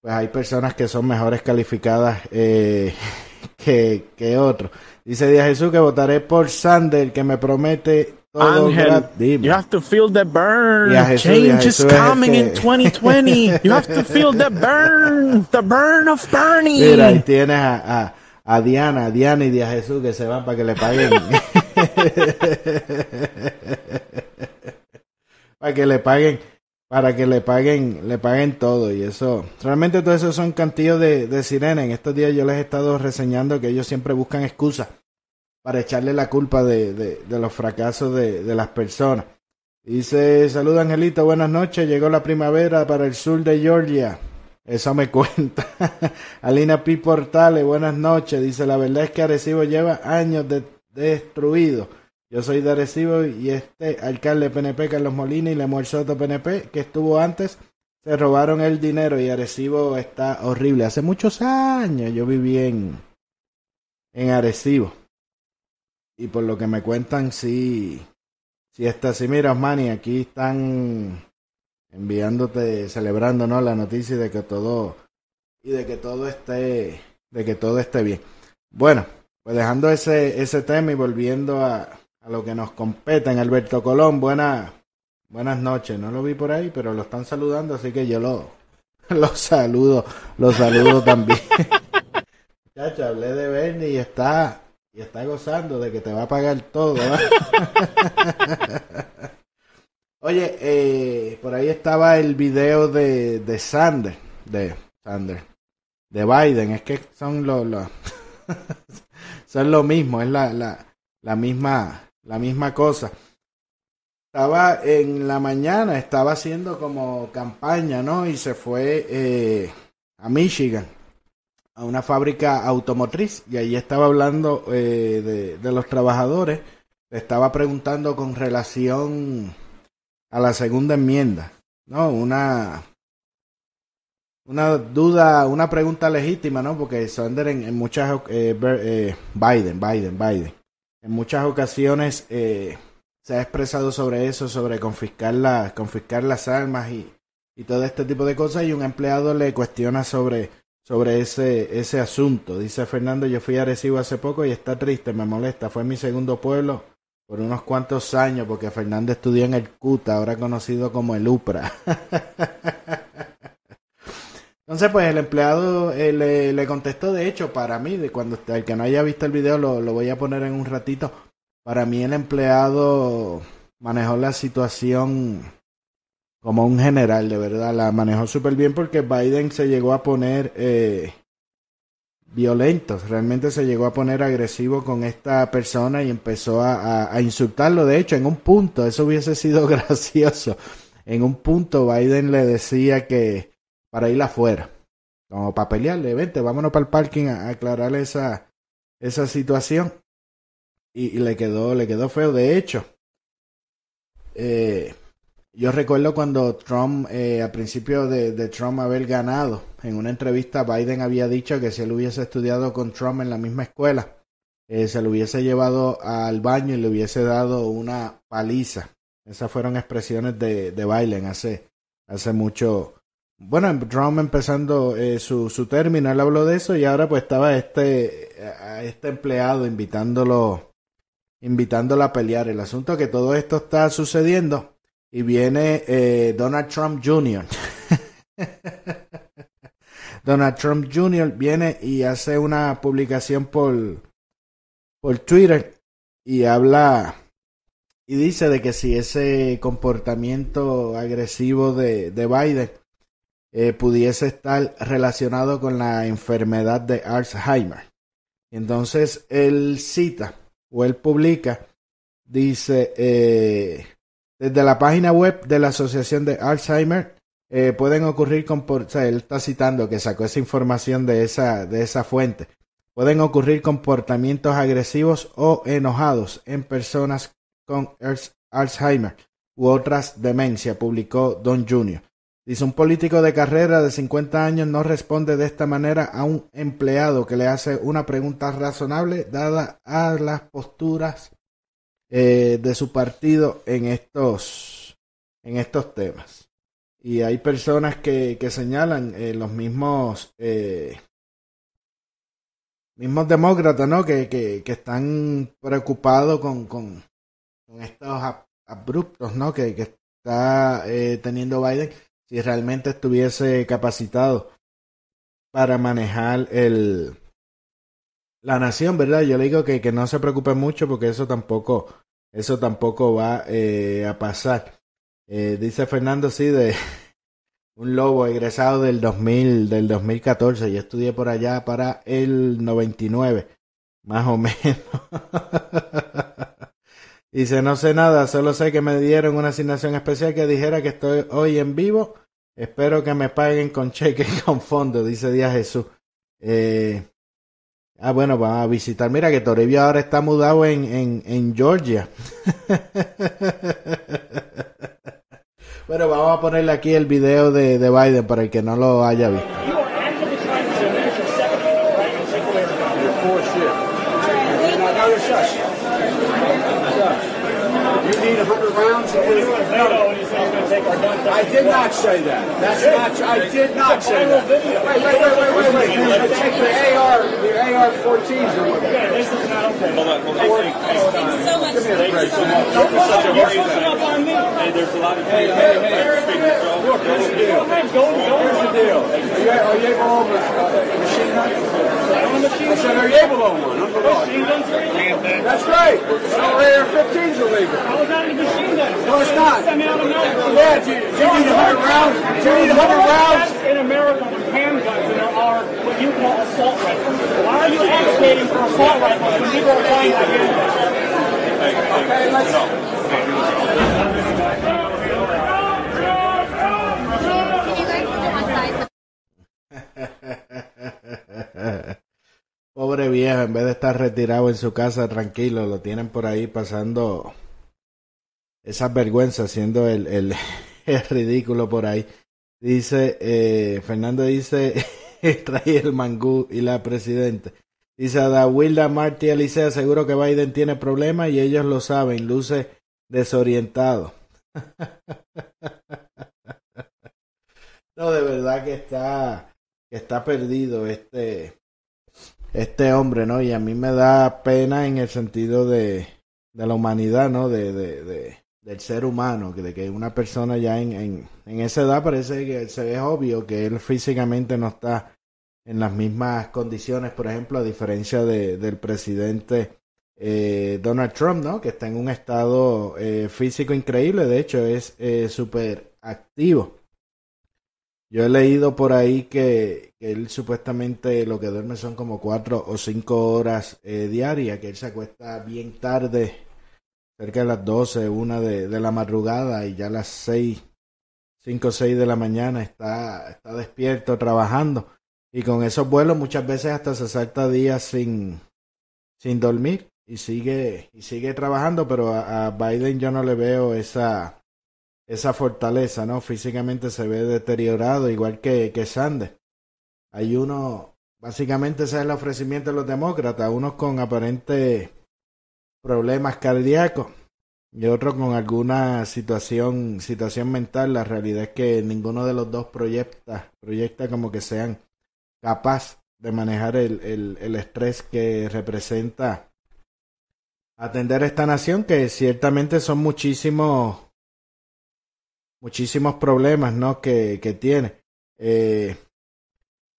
pues hay personas que son mejores calificadas eh, que, que otros. Dice Díaz Jesús que votaré por Sander, que me promete todo Ángel, you have to feel the burn. Change is coming in 2020. You have to feel the burn, the burn of Bernie. Mira, ahí tienes a, a, a Diana, a Diana y Díaz Jesús que se van para que le paguen. para que le paguen, para que le paguen, le paguen todo y eso. Realmente todo eso son cantillos de, de sirena. En estos días yo les he estado reseñando que ellos siempre buscan excusas para echarle la culpa de, los fracasos de, de las personas. Dice, saluda Angelito, buenas noches, llegó la primavera para el sur de Georgia. Eso me cuenta. Alina P. Portales, buenas noches. Dice, la verdad es que Arecibo lleva años de destruido. Yo soy de Arecibo y este alcalde PNP, Carlos Molina y Lemuel Soto PNP, que estuvo antes, se robaron el dinero y Arecibo está horrible. Hace muchos años yo viví en, en Arecibo. Y por lo que me cuentan, sí, sí está así. Mira, Osmani, aquí están enviándote, celebrando, ¿no? La noticia de que todo, y de que todo esté, de que todo esté bien. Bueno, pues dejando ese, ese tema y volviendo a, a lo que nos compete en Alberto Colón, buena, buenas noches. No lo vi por ahí, pero lo están saludando, así que yo lo, lo saludo, lo saludo también. Chacho, hablé de Bernie y está, y está gozando de que te va a pagar todo. Oye, eh, por ahí estaba el video de, de Sander, de Sander, de Biden. Es que son los, son lo mismo, es la, la, la misma, la misma cosa. Estaba en la mañana, estaba haciendo como campaña, ¿no? Y se fue eh, a Michigan, a una fábrica automotriz, y ahí estaba hablando eh, de, de los trabajadores. Le estaba preguntando con relación a la segunda enmienda, ¿no? Una, una duda, una pregunta legítima, ¿no? Porque Sander en, muchas, eh, eh, Biden, Biden, Biden, en muchas ocasiones eh, se ha expresado sobre eso, sobre confiscar, la, confiscar las armas y, y todo este tipo de cosas y un empleado le cuestiona sobre, sobre ese, ese asunto. Dice Fernando, yo fui a Arecibo hace poco y está triste, me molesta, fue mi segundo pueblo por unos cuantos años porque Fernando estudió en el CUTA, ahora conocido como el UPRA. Entonces, pues el empleado eh, le, le, contestó, de hecho, para mí, de cuando el que no haya visto el video lo, lo, voy a poner en un ratito. Para mí el empleado manejó la situación como un general, de verdad, la manejó súper bien porque Biden se llegó a poner eh, violento, realmente se llegó a poner agresivo con esta persona y empezó a, a, a insultarlo. De hecho, en un punto, eso hubiese sido gracioso. En un punto Biden le decía que para ir afuera, como para pelearle, vente, vámonos para el parking a, aclarar esa, esa situación. Y, le quedó, le quedó feo. De hecho, eh, yo recuerdo cuando Trump, eh, principio de, de, Trump haber ganado, en una entrevista Biden había dicho que si él hubiese estudiado con Trump en la misma escuela, eh, se lo hubiese llevado al baño y le hubiese dado una paliza. Esas fueron expresiones de, de Biden hace, hace mucho, bueno, Trump empezando eh, su, su término, él habló de eso y ahora pues estaba este, a este empleado invitándolo, invitándolo a pelear. El asunto que todo esto está sucediendo y viene eh, Donald Trump Jr. Donald Trump Jr. viene y hace una publicación por, por Twitter y habla y dice de que si ese comportamiento agresivo de, de Biden eh, pudiese estar relacionado con la enfermedad de Alzheimer. Entonces él cita o él publica, dice, eh, desde la página web de la Asociación de Alzheimer eh, pueden ocurrir, él está citando que sacó esa información de esa, de esa fuente, pueden ocurrir comportamientos agresivos o enojados en personas con Alzheimer u otras demencia, publicó Don Jr. Dice, un político de carrera de 50 años no responde de esta manera a un empleado que le hace una pregunta razonable dada a las posturas eh, de su partido en estos, en estos temas. Y hay personas que, que señalan eh, los mismos, eh, mismos demócratas, ¿no? Que, que, que están preocupados con, con, con estos abruptos, ¿no? Que, que está teniendo Biden si realmente estuviese capacitado para manejar el la nación, ¿verdad? Yo le digo que, que no se preocupe mucho porque eso tampoco eso tampoco va eh, a pasar. Eh, dice Fernando sí de un lobo egresado del 2000 del 2014. Yo estudié por allá para el 99, más o menos. Dice, no sé nada, solo sé que me dieron una asignación especial que dijera que estoy hoy en vivo. Espero que me paguen con cheque y con fondo, dice Díaz Jesús. Eh, Ah, bueno, vamos a visitar. Mira que Toribio ahora está mudado en, en, en Georgia. bueno, vamos a ponerle aquí el video de, de Biden para el que no lo haya visto. I did not say that. That's not. I did not say that. Wait, wait, wait, wait, wait, wait. wait. Take the AR, the AR-14s or whatever. This is not okay. Hold on, hold on. Thanks so much. Give me a break. Don't put such a worry on me. Hey, there's a lot of. Hey, hey, hey. Look, here's the deal. Here's the deal. Are you, are you able to uh, I said, are able own one? That's right. So AR-15s are legal. How is that a machine gun? No, it's not. Yeah, do you, need 100 rounds? You need 100 rounds? In America, with handguns, and there are what you call assault rifles. Why are you advocating for assault rifles when people are buying handguns? Okay, let's... en vez de estar retirado en su casa tranquilo, lo tienen por ahí pasando esas vergüenzas, siendo el, el, ridículo por ahí. Dice, eh, Fernando dice, trae el mangú y la presidenta. Dice, da Wilda, Marty, Alicia, seguro que Biden tiene problemas y ellos lo saben, luce desorientado. no, de verdad que está, que está perdido este, este hombre, ¿no? Y a mí me da pena en el sentido de, de la humanidad, ¿no? De, de, de, del ser humano, que de que una persona ya en, en, en esa edad parece que se ve obvio que él físicamente no está en las mismas condiciones, por ejemplo, a diferencia de, del presidente eh, Donald Trump, ¿no? Que está en un estado eh, físico increíble, de hecho es eh, súper activo. Yo he leído por ahí que, él supuestamente lo que duerme son como cuatro o cinco horas eh, diarias, que él se acuesta bien tarde, cerca de las doce, una de, de la madrugada y ya a las seis, cinco o seis de la mañana está, está despierto trabajando. Y con esos vuelos muchas veces hasta se salta días sin, sin dormir y sigue, y sigue trabajando, pero a Biden yo no le veo esa esa fortaleza, ¿no? Físicamente se ve deteriorado, igual que, que Sanders. Hay uno, básicamente ese es el ofrecimiento de los demócratas, unos con aparentes problemas cardíacos y otros con alguna situación, situación mental. La realidad es que ninguno de los dos proyecta, proyecta como que sean capaz de manejar el, el, el estrés que representa atender esta nación, que ciertamente son muchísimos muchísimos problemas ¿no? que, que tiene. Eh,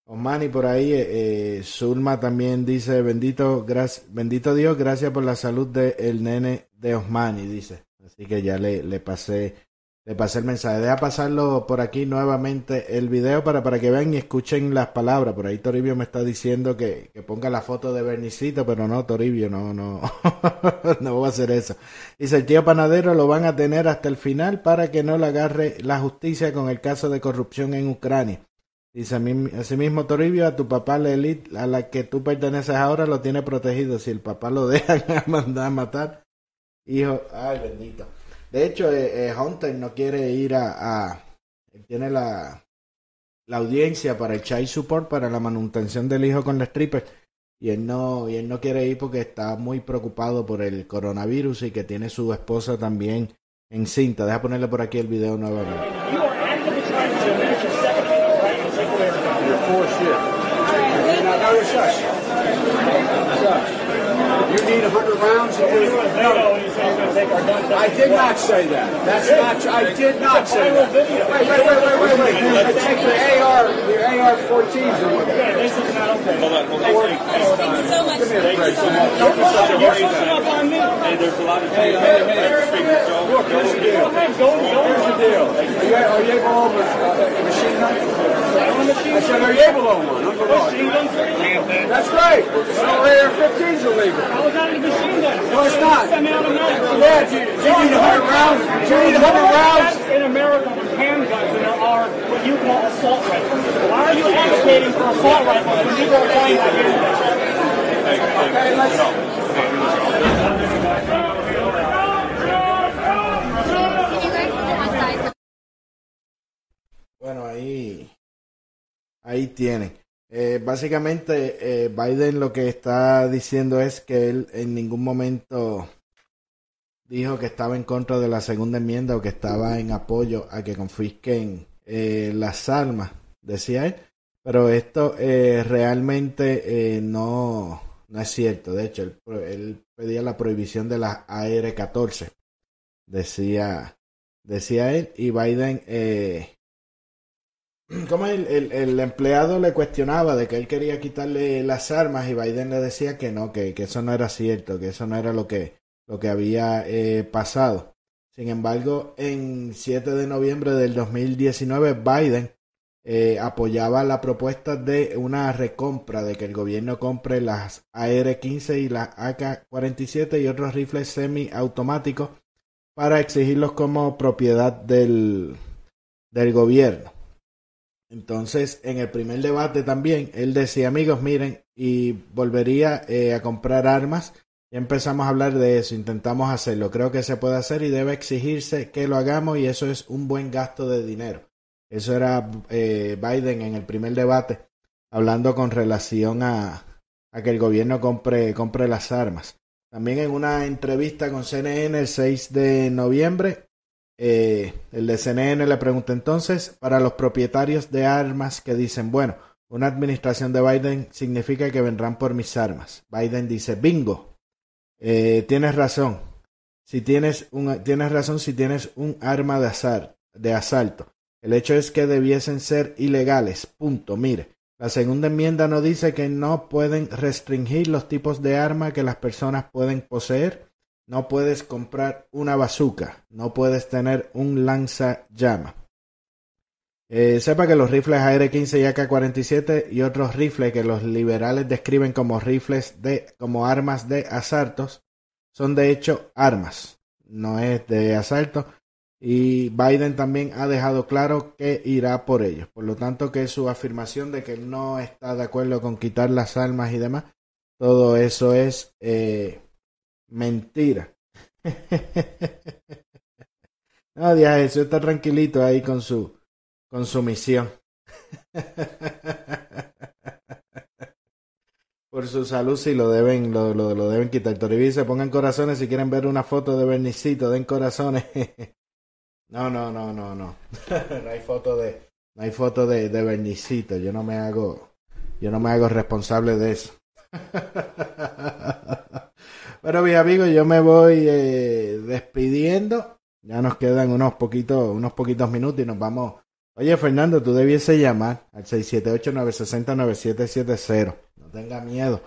Osmani por ahí, eh, eh, Zulma también dice, bendito, bendito Dios, gracias por la salud del el nene de Osmani, dice. Así que ya le, le pasé le pasé el mensaje. Deja pasarlo por aquí nuevamente el video para, para que vean y escuchen las palabras. Por ahí Toribio me está diciendo que, que ponga la foto de Bernicito, pero no, Toribio, no, no, no voy a hacer eso. Dice, el tío panadero lo van a tener hasta el final para que no le agarre la justicia con el caso de corrupción en Ucrania. Dice, asimismo Toribio, a tu papá Lelit, a la que tú perteneces ahora, lo tiene protegido. Si el papá lo deja mandar a matar, hijo, ay bendito. De hecho, eh, eh, Hunter no quiere ir a, tiene la, la audiencia para el child support para la manutención del hijo con la stripper y él no y él no quiere ir porque está muy preocupado por el coronavirus y que tiene su esposa también encinta. Deja ponerle por aquí el video nuevamente. You need 100 rounds? I did not say that. That's not. I did not say that. Wait, wait, wait, wait, wait, wait. Take the AR, the AR-14s or whatever. This is not okay. Hold on, hold on. Thanks so much. Give me a break. Don't put such on me. Hey, there's a lot of. Hey, hey, hey. Look, here's the deal. Here's the deal. Are you, are you able to own a machine gun? I you able to own one? That's right. So AR-15s are legal. How is that a machine gun? No, it's not. Yeah, do you, do you need 100 rounds? Do you need 100 rounds? In America, with handguns, and there are what you call assault rifles. Why are you advocating for assault rifles when people are handguns? Bueno, ahí tienen. Eh, básicamente, eh, Biden lo que está diciendo es que él en ningún momento dijo que estaba en contra de la segunda enmienda o que estaba en apoyo a que confisquen eh, las armas, decía él. Pero esto realmente no, no es cierto. De hecho, él, pedía la prohibición de las AR-14, decía, decía él. Y Biden como el, el, empleado le cuestionaba de que él quería quitarle las armas y Biden le decía que no, que, eso no era cierto, que eso no era lo que, lo que había eh, pasado. Sin embargo, en 7 de noviembre del 2019, Biden eh, apoyaba la propuesta de una recompra, de que el gobierno compre las AR-15 y las AK-47 y otros rifles semiautomáticos para exigirlos como propiedad del, del gobierno. Entonces, en el primer debate también, él decía, amigos, miren, y volvería eh, a comprar armas. Ya empezamos a hablar de eso, intentamos hacerlo. Creo que se puede hacer y debe exigirse que lo hagamos y eso es un buen gasto de dinero. Eso era eh, Biden en el primer debate, hablando con relación a, a que el gobierno compre, compre las armas. También en una entrevista con CNN el 6 de noviembre, eh, el de CNN le pregunta entonces, para los propietarios de armas que dicen, bueno, una administración de Biden significa que vendrán por mis armas. Biden dice, bingo, eh, tienes razón. Si tienes, un, tienes razón si tienes un arma de, de asalto. El hecho es que debiesen ser ilegales. Punto. Mire, la segunda enmienda no dice que no pueden restringir los tipos de arma que las personas pueden poseer no puedes comprar una bazooka, no puedes tener un lanzallamas. Eh, sepa que los rifles AR-15 y AK-47 y otros rifles que los liberales describen como rifles de como armas de asaltos son de hecho armas, no es de asalto y Biden también ha dejado claro que irá por ellos. Por lo tanto que su afirmación de que no está de acuerdo con quitar las armas y demás, todo eso es eh, Mentira. no, Díaz Jesús está tranquilito ahí con su, con su misión. Por su salud si lo deben, lo, lo, deben quitar. Toribí se pongan corazones si quieren ver una foto de Bernicito, den corazones. no, no, no, no, no. no hay foto de, no hay foto de, de Bernicito. Yo no me hago, yo no me hago responsable de eso. Bueno, mis amigos, yo me voy eh, despidiendo. Ya nos quedan unos poquitos, unos poquitos minutos y nos vamos. Oye, Fernando, tú debiese llamar al 678-960-9770. No tenga miedo.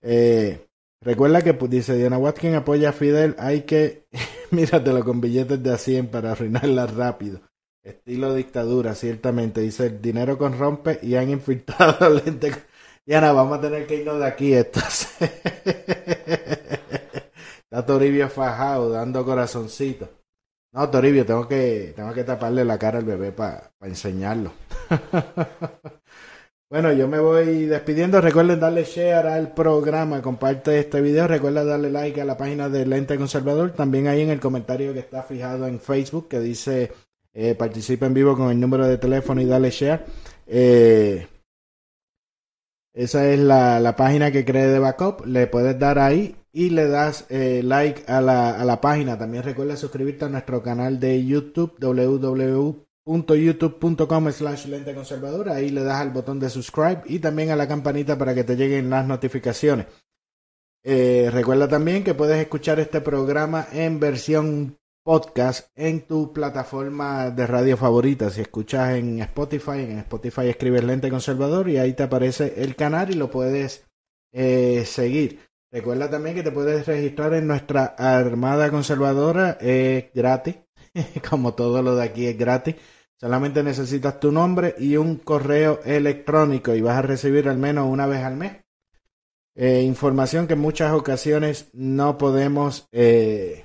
Eh, recuerda que dice Diana Watkins apoya a Fidel. Hay que, míratelo con billetes de a 100 para arruinarla rápido. Estilo dictadura, ciertamente. Dice, el dinero corrompe y han infiltrado lente. Diana, vamos a tener que irnos de aquí. Entonces. Está Toribio fajado, dando corazoncito. No, Toribio, tengo que, tengo que taparle la cara al bebé para enseñarlo. bueno, yo me voy despidiendo. Recuerden darle share al programa, comparte este video. Recuerda darle like a la página de Lente Conservador. También ahí en el comentario que está fijado en Facebook que dice eh, participa en vivo con el número de teléfono y dale share. Eh, esa es la, la página que cree de backup. Le puedes dar ahí y le das eh, like a la, a la página. También recuerda suscribirte a nuestro canal de YouTube www.youtube.com slash lente conservadora. Ahí le das al botón de subscribe y también a la campanita para que te lleguen las notificaciones. Eh, recuerda también que puedes escuchar este programa en versión podcast en tu plataforma de radio favorita. Si escuchas en Spotify, en Spotify escribes Lente Conservador y ahí te aparece el canal y lo puedes eh, seguir. Recuerda también que te puedes registrar en nuestra Armada Conservadora, es gratis, como todo lo de aquí es gratis. Solamente necesitas tu nombre y un correo electrónico y vas a recibir al menos una vez al mes. Eh, información que en muchas ocasiones no podemos eh,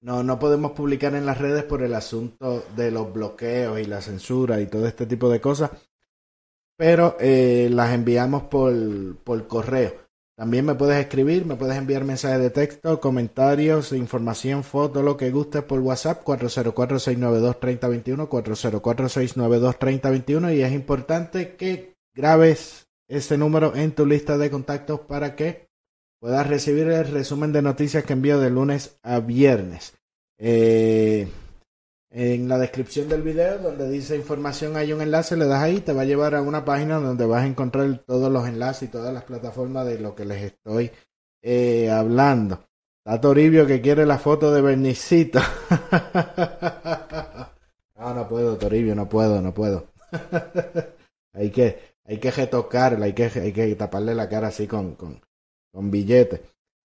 no, no podemos publicar en las redes por el asunto de los bloqueos y la censura y todo este tipo de cosas, pero eh, las enviamos por, por correo. También me puedes escribir, me puedes enviar mensajes de texto, comentarios, información, foto, lo que gustes por WhatsApp 404-692-3021, 404-692-3021 y es importante que grabes ese número en tu lista de contactos para que puedas recibir el resumen de noticias que envío de lunes a viernes. Eh, en la descripción del video donde dice información hay un enlace, le das ahí, te va a llevar a una página donde vas a encontrar todos los enlaces y todas las plataformas de lo que les estoy eh, hablando. Está Toribio que quiere la foto de Bernicito. no, no puedo, Toribio, no puedo, no puedo. hay que, hay que retocarla, hay que, hay que taparle la cara así con, con, con billetes.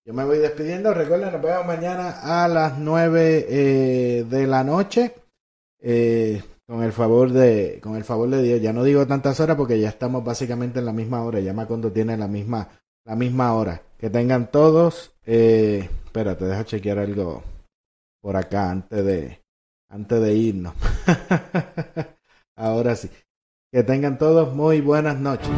Yo me voy despidiendo. Recuerden, nos vemos mañana a las 9 eh, de la noche. Eh, con el favor de con el favor de Dios. Ya no digo tantas horas porque ya estamos básicamente en la misma hora. Ya cuando tiene la misma la misma hora. Que tengan todos. Eh, espérate, deja chequear algo por acá antes de antes de irnos. Ahora sí. Que tengan todos muy buenas noches.